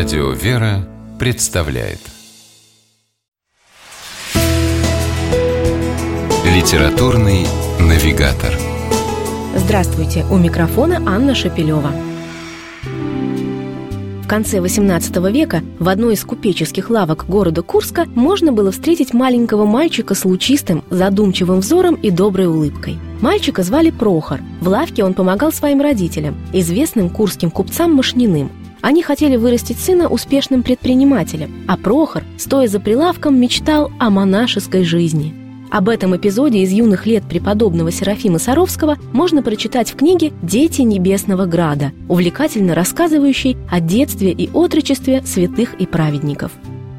Радио «Вера» представляет Литературный навигатор Здравствуйте! У микрофона Анна Шапилева. В конце XVIII века в одной из купеческих лавок города Курска можно было встретить маленького мальчика с лучистым, задумчивым взором и доброй улыбкой. Мальчика звали Прохор. В лавке он помогал своим родителям, известным курским купцам Машниным. Они хотели вырастить сына успешным предпринимателем, а Прохор, стоя за прилавком, мечтал о монашеской жизни. Об этом эпизоде из юных лет преподобного Серафима Саровского можно прочитать в книге «Дети Небесного Града», увлекательно рассказывающей о детстве и отрочестве святых и праведников.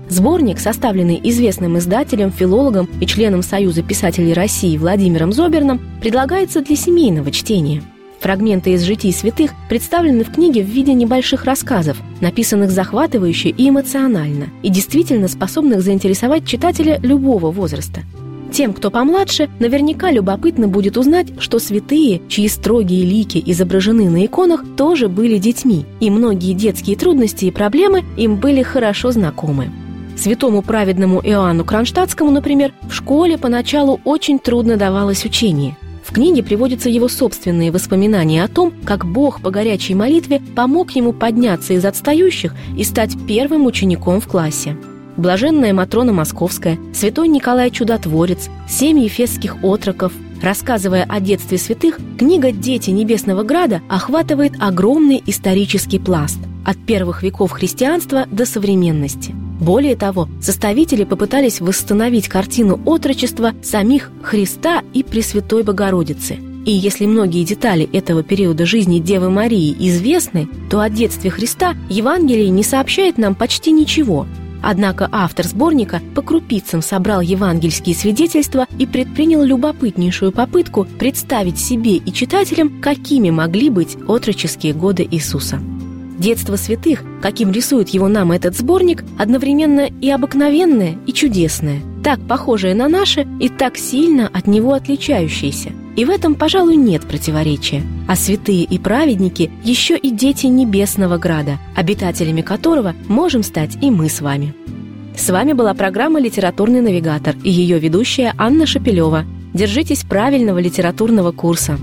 Сборник, составленный известным издателем, филологом и членом Союза писателей России Владимиром Зоберном, предлагается для семейного чтения – Фрагменты из житий святых представлены в книге в виде небольших рассказов, написанных захватывающе и эмоционально, и действительно способных заинтересовать читателя любого возраста. Тем, кто помладше, наверняка любопытно будет узнать, что святые, чьи строгие лики изображены на иконах, тоже были детьми, и многие детские трудности и проблемы им были хорошо знакомы. Святому праведному Иоанну Кронштадтскому, например, в школе поначалу очень трудно давалось учение. В книге приводятся его собственные воспоминания о том, как Бог по горячей молитве помог ему подняться из отстающих и стать первым учеником в классе. Блаженная Матрона Московская, святой Николай Чудотворец, семь ефесских отроков. Рассказывая о детстве святых, книга «Дети Небесного Града» охватывает огромный исторический пласт – от первых веков христианства до современности – более того, составители попытались восстановить картину отрочества самих Христа и Пресвятой Богородицы. И если многие детали этого периода жизни Девы Марии известны, то о детстве Христа Евангелие не сообщает нам почти ничего. Однако автор сборника по крупицам собрал евангельские свидетельства и предпринял любопытнейшую попытку представить себе и читателям, какими могли быть отроческие годы Иисуса. Детство святых, каким рисует его нам этот сборник, одновременно и обыкновенное, и чудесное, так похожее на наше и так сильно от него отличающееся. И в этом, пожалуй, нет противоречия. А святые и праведники еще и дети Небесного Града, обитателями которого можем стать и мы с вами. С вами была программа «Литературный навигатор» и ее ведущая Анна Шапилева. Держитесь правильного литературного курса.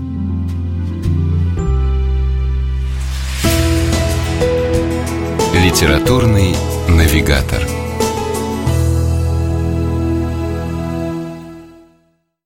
Литературный навигатор.